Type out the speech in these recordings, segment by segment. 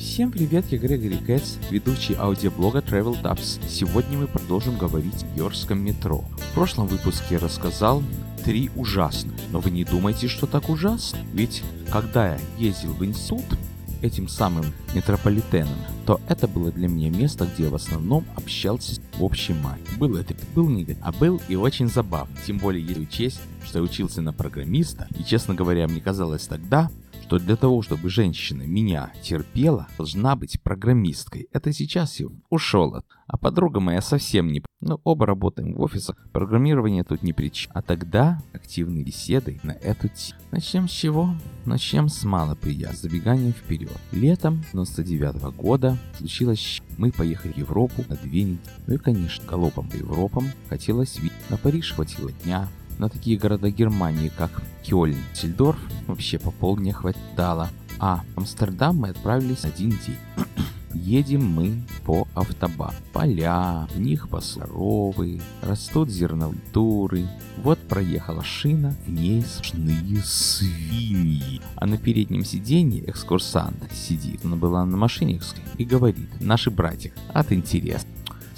Всем привет, я Грегори Кэтс, ведущий аудиоблога Travel Tabs. Сегодня мы продолжим говорить о Йоркском метро. В прошлом выпуске я рассказал три ужасно, но вы не думайте, что так ужасно. Ведь когда я ездил в институт, этим самым метрополитеном, то это было для меня место, где я в основном общался в общей мае. Был это, был не а был и очень забавно. Тем более, если учесть, что я учился на программиста, и, честно говоря, мне казалось тогда, что для того, чтобы женщина меня терпела, должна быть программисткой. Это сейчас я ушел от. А подруга моя совсем не... Ну, оба работаем в офисах, программирование тут не причина. А тогда активные беседы на эту тему. Начнем с чего? Начнем с мало приятного, забегания вперед. Летом 99 -го года случилось... Мы поехали в Европу на две недели. Ну и, конечно, галопом по Европам хотелось видеть. На Париж хватило дня, на такие города Германии, как Кёльн, Сельдорф, вообще по полдня хватало. А в Амстердам мы отправились один день. Едем мы по автобану. Поля, в них посоровы, растут зернокультуры. Вот проехала шина, в ней сплошные свиньи. А на переднем сиденье экскурсант сидит. Она была на машине и говорит, наши братья, от интереса.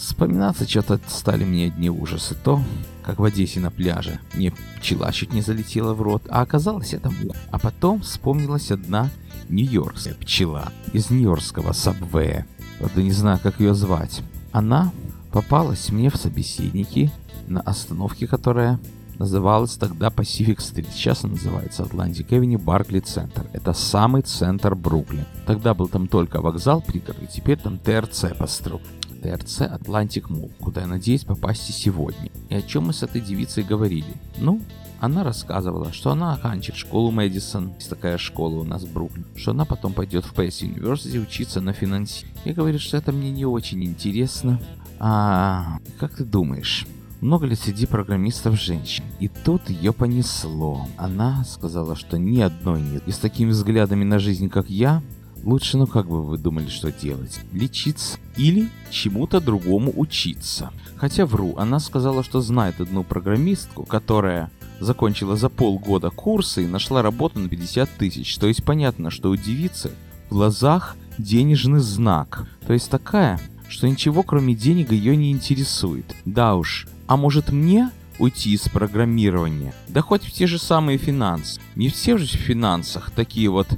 Вспоминаться что-то стали мне одни ужасы. То, как в Одессе на пляже, мне пчела чуть не залетела в рот, а оказалось это мух. А потом вспомнилась одна нью-йоркская пчела из нью-йоркского сабвея. Вот не знаю, как ее звать. Она попалась мне в собеседники на остановке, которая называлась тогда Pacific Street. Сейчас она называется Atlantic Avenue Баркли Центр. Это самый центр Бруклин. Тогда был там только вокзал пригород, теперь там ТРЦ построен. ТРЦ Atlantic Mall, куда я надеюсь попасть и сегодня. И о чем мы с этой девицей говорили? Ну, она рассказывала, что она оканчивает школу Мэдисон, есть такая школа у нас в Бруклине, что она потом пойдет в PS University учиться на финансе. И говорит, что это мне не очень интересно. А как ты думаешь, много ли среди программистов женщин? И тут ее понесло. Она сказала, что ни одной нет. И с такими взглядами на жизнь, как я, Лучше, ну как бы вы думали, что делать? Лечиться или чему-то другому учиться. Хотя вру, она сказала, что знает одну программистку, которая закончила за полгода курсы и нашла работу на 50 тысяч. То есть понятно, что у девицы в глазах денежный знак. То есть такая, что ничего кроме денег ее не интересует. Да уж, а может мне уйти из программирования? Да хоть в те же самые финансы. Не все же в финансах такие вот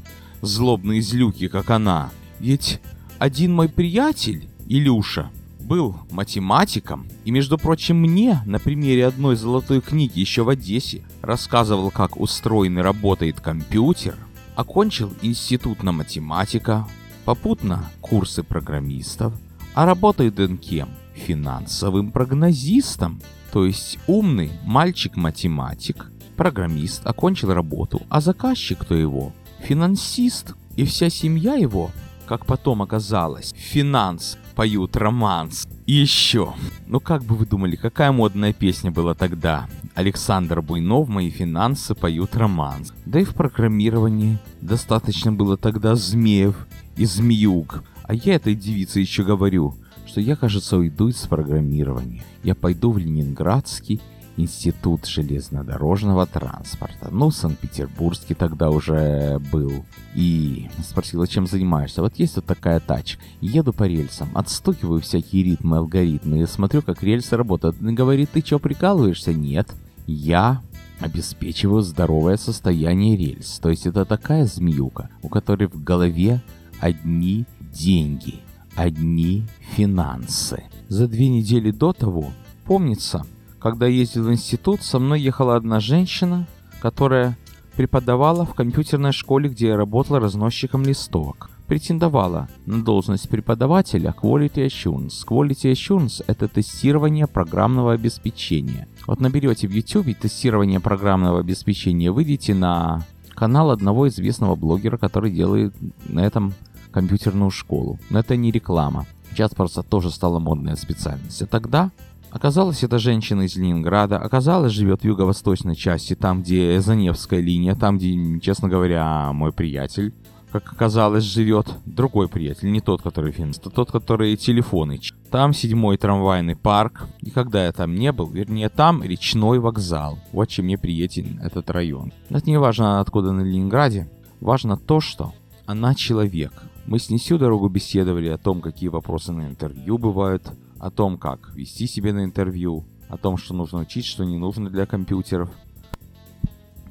злобные злюки, как она. Ведь один мой приятель, Илюша, был математиком, и, между прочим, мне на примере одной золотой книги еще в Одессе рассказывал, как устроен и работает компьютер, окончил институт на математика, попутно курсы программистов, а работает он кем? Финансовым прогнозистом, то есть умный мальчик-математик, программист, окончил работу, а заказчик кто его? Финансист и вся семья его, как потом оказалось, финанс поют романс. И еще, ну как бы вы думали, какая модная песня была тогда? Александр Буйнов «Мои финансы поют романс». Да и в программировании достаточно было тогда змеев и змеюк. А я этой девице еще говорю, что я, кажется, уйду из программирования. Я пойду в Ленинградский Институт железнодорожного транспорта. Ну, Санкт-Петербургский тогда уже был. И спросила, чем занимаешься. Вот есть вот такая тачка. Еду по рельсам, отстукиваю всякие ритмы, алгоритмы. И смотрю, как рельсы работают. Он говорит, ты что, прикалываешься? Нет. Я обеспечиваю здоровое состояние рельс. То есть это такая змеюка, у которой в голове одни деньги, одни финансы. За две недели до того, помнится, когда ездил в институт, со мной ехала одна женщина, которая преподавала в компьютерной школе, где я работала разносчиком листовок. Претендовала на должность преподавателя Quality Assurance. Quality Assurance — это тестирование программного обеспечения. Вот наберете в YouTube тестирование программного обеспечения, выйдите на канал одного известного блогера, который делает на этом компьютерную школу. Но это не реклама. Сейчас просто тоже стала модная специальность. А тогда Оказалось, эта женщина из Ленинграда. Оказалось, живет в юго-восточной части, там, где Заневская линия, там, где, честно говоря, мой приятель, как оказалось, живет другой приятель, не тот, который финст, а тот, который телефоны. Там седьмой трамвайный парк, и когда я там не был, вернее, там речной вокзал. Вот чем мне приятен этот район. Это не важно, откуда на Ленинграде, важно то, что она человек. Мы с ней всю дорогу беседовали о том, какие вопросы на интервью бывают, о том, как вести себя на интервью, о том, что нужно учить, что не нужно для компьютеров.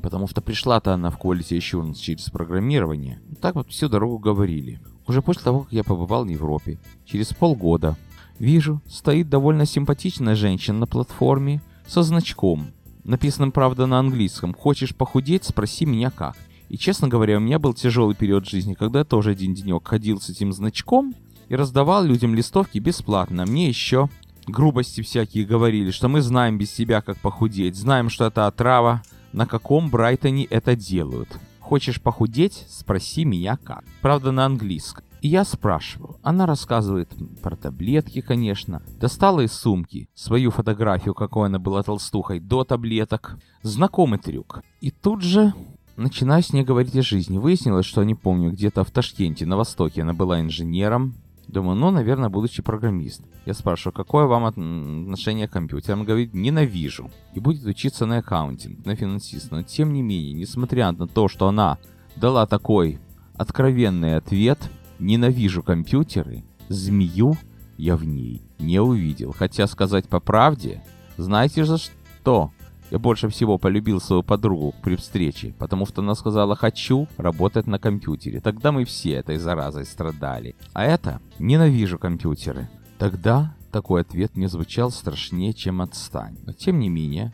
Потому что пришла-то она в Quality Assurance через программирование. Так вот всю дорогу говорили. Уже после того, как я побывал в Европе, через полгода, вижу, стоит довольно симпатичная женщина на платформе со значком, написанным, правда, на английском. «Хочешь похудеть? Спроси меня как». И, честно говоря, у меня был тяжелый период жизни, когда я тоже один денек ходил с этим значком и раздавал людям листовки бесплатно. Мне еще грубости всякие говорили, что мы знаем без тебя, как похудеть, знаем, что это отрава, на каком Брайтоне это делают. Хочешь похудеть? Спроси меня как. Правда, на английском. И я спрашиваю. Она рассказывает про таблетки, конечно. Достала из сумки свою фотографию, какой она была толстухой, до таблеток. Знакомый трюк. И тут же Начинаю с ней говорить о жизни. Выяснилось, что, не помню, где-то в Ташкенте, на Востоке, она была инженером. Думаю, ну, наверное, будущий программист. Я спрашиваю, какое вам отношение к компьютерам? Она говорит, ненавижу. И будет учиться на аккаунтинг, на финансиста. Но, тем не менее, несмотря на то, что она дала такой откровенный ответ, ненавижу компьютеры, змею я в ней не увидел. Хотя сказать по правде, знаете за что? Я больше всего полюбил свою подругу при встрече, потому что она сказала «хочу работать на компьютере». Тогда мы все этой заразой страдали. А это «ненавижу компьютеры». Тогда такой ответ мне звучал страшнее, чем «отстань». Но тем не менее,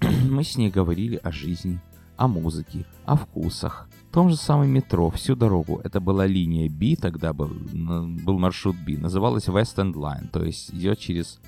мы с ней говорили о жизни, о музыке, о вкусах. В том же самом метро всю дорогу. Это была линия B, тогда был, был маршрут B. Называлась West End Line, то есть идет через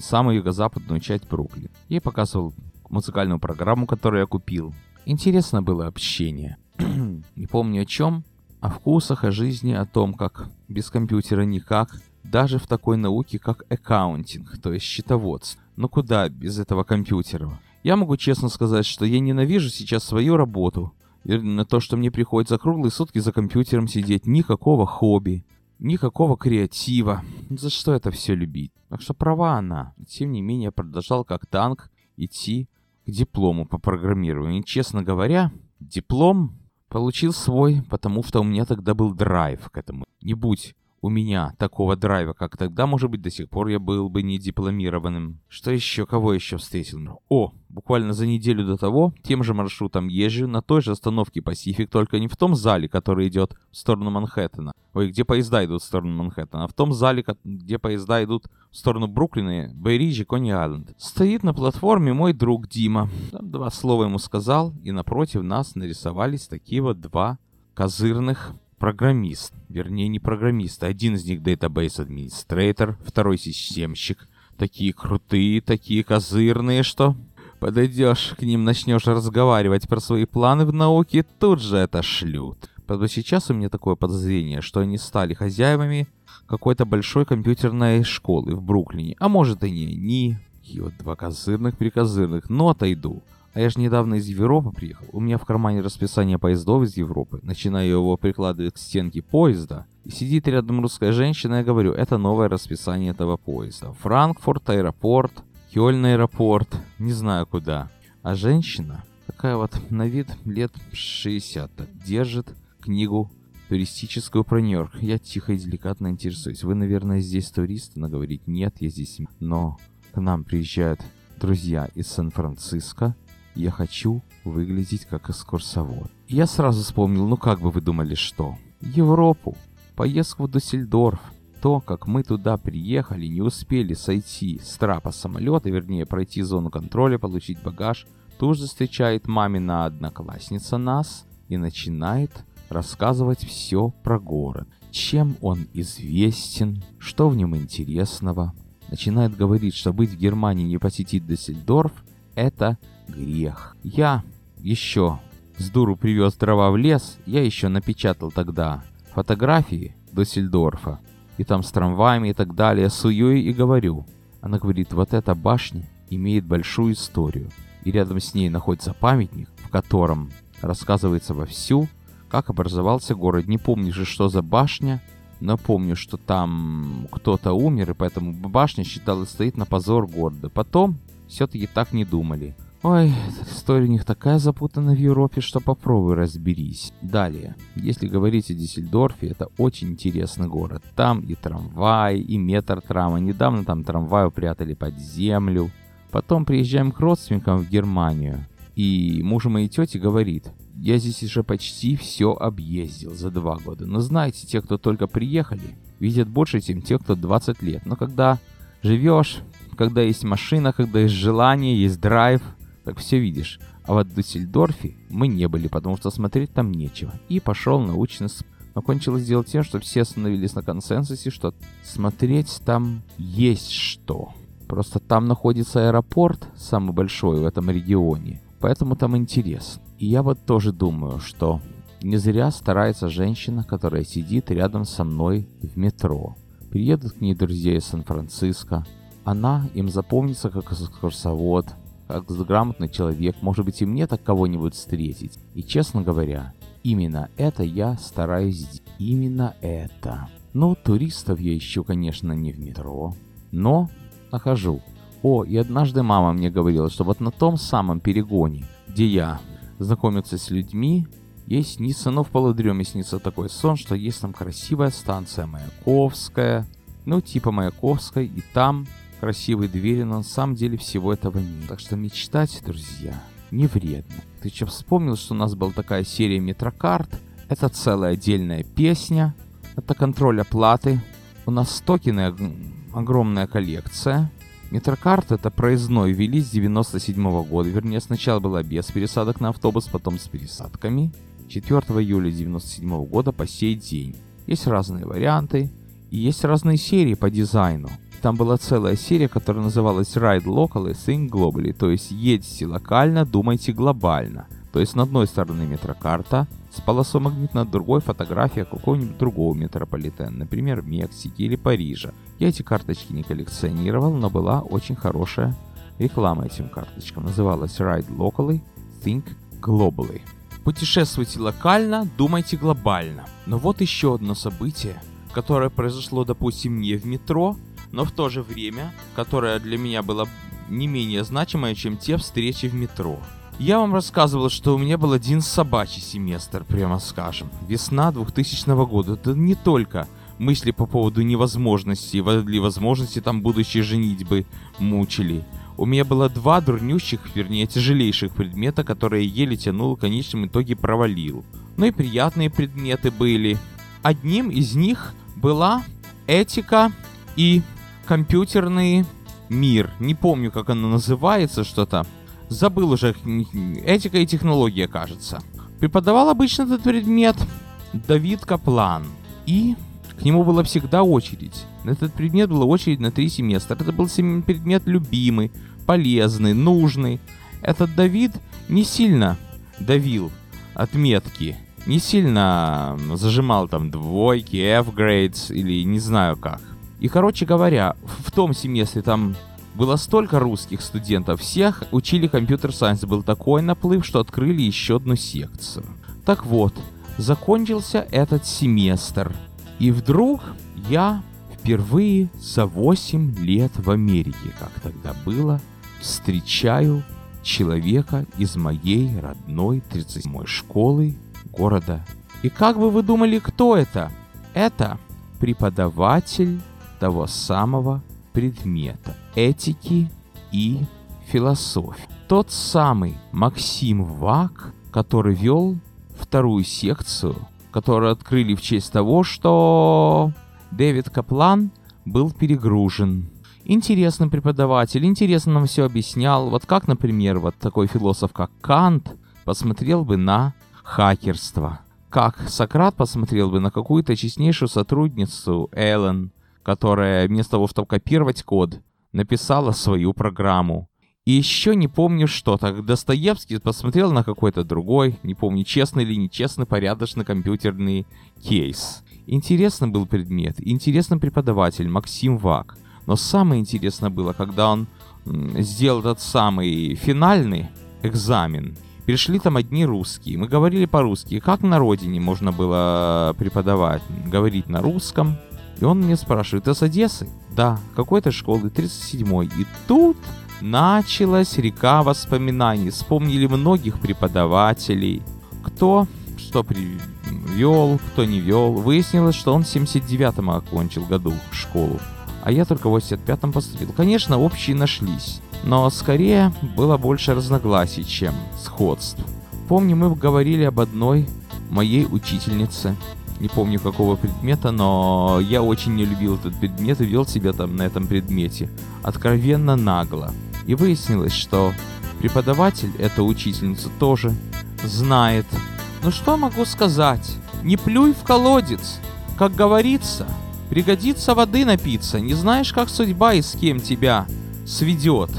самую юго-западную часть Бруклин. Ей показывал музыкальную программу, которую я купил. Интересно было общение. Не помню о чем, о вкусах, о жизни, о том, как без компьютера никак, даже в такой науке, как аккаунтинг, то есть счетоводство. Но куда без этого компьютера? Я могу честно сказать, что я ненавижу сейчас свою работу. И на то, что мне приходится круглые сутки за компьютером сидеть, никакого хобби, никакого креатива. За что это все любить? Так что права она. Тем не менее, продолжал как танк идти к диплому по программированию. И, честно говоря, диплом получил свой, потому что у меня тогда был драйв к этому. Не будь у меня такого драйва, как тогда, может быть, до сих пор я был бы не дипломированным. Что еще? Кого еще встретил? О, буквально за неделю до того, тем же маршрутом езжу на той же остановке Пасифик, только не в том зале, который идет в сторону Манхэттена. Ой, где поезда идут в сторону Манхэттена, а в том зале, где поезда идут в сторону Бруклина, Бейриджи, Кони-Айленд. Стоит на платформе мой друг Дима. Там два слова ему сказал, и напротив нас нарисовались такие вот два козырных программист, вернее не программист, а один из них database администратор, второй системщик. Такие крутые, такие козырные, что подойдешь к ним, начнешь разговаривать про свои планы в науке, тут же это шлют. Правда, сейчас у меня такое подозрение, что они стали хозяевами какой-то большой компьютерной школы в Бруклине. А может и не они. И вот два козырных-прикозырных, но отойду. А я же недавно из Европы приехал. У меня в кармане расписание поездов из Европы. Начинаю его прикладывать к стенке поезда. И сидит рядом русская женщина, я говорю, это новое расписание этого поезда. Франкфурт, аэропорт, Кёльн аэропорт, не знаю куда. А женщина, такая вот на вид лет 60, держит книгу туристическую про Нью-Йорк. Я тихо и деликатно интересуюсь. Вы, наверное, здесь туристы? Она говорит, нет, я здесь... Но к нам приезжают друзья из Сан-Франциско, я хочу выглядеть как экскурсовод. Я сразу вспомнил, ну как бы вы думали, что? Европу, поездку в Дуссельдорф. То, как мы туда приехали, не успели сойти с трапа самолета, вернее пройти зону контроля, получить багаж, тут же встречает мамина одноклассница нас и начинает рассказывать все про город. Чем он известен, что в нем интересного. Начинает говорить, что быть в Германии не посетить Дуссельдорф – это грех. Я еще с дуру привез дрова в лес, я еще напечатал тогда фотографии Дуссельдорфа, и там с трамваями и так далее, сую и говорю. Она говорит, вот эта башня имеет большую историю, и рядом с ней находится памятник, в котором рассказывается вовсю, как образовался город. Не помню же, что за башня, но помню, что там кто-то умер, и поэтому башня считалась стоит на позор города. Потом все-таки так не думали. Ой, история у них такая запутана в Европе, что попробуй разберись. Далее, если говорить о Диссельдорфе, это очень интересный город. Там и трамвай, и метр трама. Недавно там трамвай упрятали под землю. Потом приезжаем к родственникам в Германию. И муж моей тети говорит, я здесь уже почти все объездил за два года. Но знаете, те, кто только приехали, видят больше, чем те, кто 20 лет. Но когда живешь, когда есть машина, когда есть желание, есть драйв, так все видишь. А вот в Дюссельдорфе мы не были, потому что смотреть там нечего. И пошел научно но кончилось дело тем, что все остановились на консенсусе, что смотреть там есть что. Просто там находится аэропорт, самый большой в этом регионе. Поэтому там интересно. И я вот тоже думаю, что не зря старается женщина, которая сидит рядом со мной в метро. Приедут к ней друзья из Сан-Франциско. Она им запомнится как экскурсовод, как грамотный человек, может быть и мне так кого-нибудь встретить. И честно говоря, именно это я стараюсь сделать. Именно это. Ну, туристов я ищу, конечно, не в метро, но нахожу. О, и однажды мама мне говорила, что вот на том самом перегоне, где я знакомился с людьми, ей снится, но в полудреме снится такой сон, что есть там красивая станция Маяковская, ну типа Маяковской, и там красивые двери, но на самом деле всего этого нет. Так что мечтать, друзья, не вредно. Ты что, вспомнил, что у нас была такая серия метрокарт? Это целая отдельная песня. Это контроль оплаты. У нас токены огромная коллекция. Метрокарт это проездной ввели с 97 -го года. Вернее, сначала была без пересадок на автобус, потом с пересадками. 4 июля 97 -го года по сей день. Есть разные варианты. И есть разные серии по дизайну. Там была целая серия, которая называлась Ride Locally, Think Globally, то есть едьте локально, думайте глобально. То есть на одной стороне метрокарта с полосой магнит, на другой фотография какого-нибудь другого метрополитена, например, Мексики или Парижа. Я эти карточки не коллекционировал, но была очень хорошая реклама этим карточкам. Называлась Ride Locally, Think Globally. Путешествуйте локально, думайте глобально. Но вот еще одно событие, которое произошло, допустим, не в метро, но в то же время, которое для меня было не менее значимое, чем те встречи в метро. Я вам рассказывал, что у меня был один собачий семестр, прямо скажем. Весна 2000 года. Это не только мысли по поводу невозможности, или возможности там будущей женитьбы мучили. У меня было два дурнющих, вернее тяжелейших предмета, которые еле тянул, в конечном итоге провалил. Ну и приятные предметы были. Одним из них была этика и компьютерный мир. Не помню, как оно называется, что-то. Забыл уже. Этика и технология, кажется. Преподавал обычно этот предмет Давид Каплан. И к нему была всегда очередь. На этот предмет была очередь на три семестра. Это был предмет любимый, полезный, нужный. Этот Давид не сильно давил отметки, не сильно зажимал там двойки, F-grades или не знаю как. И, короче говоря, в том семестре там было столько русских студентов, всех учили компьютер-сайенс, был такой наплыв, что открыли еще одну секцию. Так вот, закончился этот семестр, и вдруг я впервые за 8 лет в Америке, как тогда было, встречаю человека из моей родной 37-й школы города. И как бы вы думали, кто это? Это преподаватель того самого предмета этики и философии. Тот самый Максим Вак, который вел вторую секцию, которую открыли в честь того, что Дэвид Каплан был перегружен. Интересный преподаватель, интересно нам все объяснял. Вот как, например, вот такой философ, как Кант, посмотрел бы на хакерство. Как Сократ посмотрел бы на какую-то честнейшую сотрудницу Эллен, которая вместо того, чтобы копировать код, написала свою программу. И еще не помню что. Так Достоевский посмотрел на какой-то другой, не помню, честный или нечестный, порядочный компьютерный кейс. Интересный был предмет, интересный преподаватель Максим Вак. Но самое интересное было, когда он сделал этот самый финальный экзамен. Пришли там одни русские. Мы говорили по-русски. Как на родине можно было преподавать? Говорить на русском. И он мне спрашивает, ты с Одессы? Да, какой-то школы, 37-й. И тут Началась река воспоминаний. Вспомнили многих преподавателей. Кто что привел, кто не вел. Выяснилось, что он в 79-м окончил году школу, а я только в 85-м поступил. Конечно, общие нашлись, но скорее было больше разногласий, чем сходств. Помню, мы говорили об одной моей учительнице, не помню какого предмета, но я очень не любил этот предмет и вел себя там на этом предмете откровенно нагло. И выяснилось, что преподаватель эту учительницу тоже знает. Ну что могу сказать? Не плюй в колодец. Как говорится, пригодится воды напиться. Не знаешь, как судьба и с кем тебя сведет.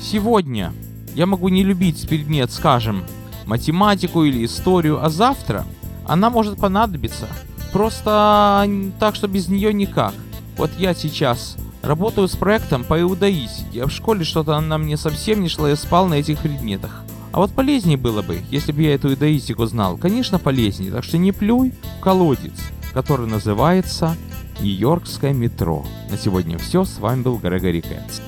Сегодня я могу не любить предмет, скажем, математику или историю, а завтра она может понадобиться. Просто так, что без нее никак. Вот я сейчас работаю с проектом по иудаистике, в школе что-то она мне совсем не шла, я спал на этих предметах. А вот полезнее было бы, если бы я эту иудаистику знал. Конечно, полезнее, так что не плюй в колодец, который называется Нью-Йоркское метро. На сегодня все, с вами был Грегори Кэтс.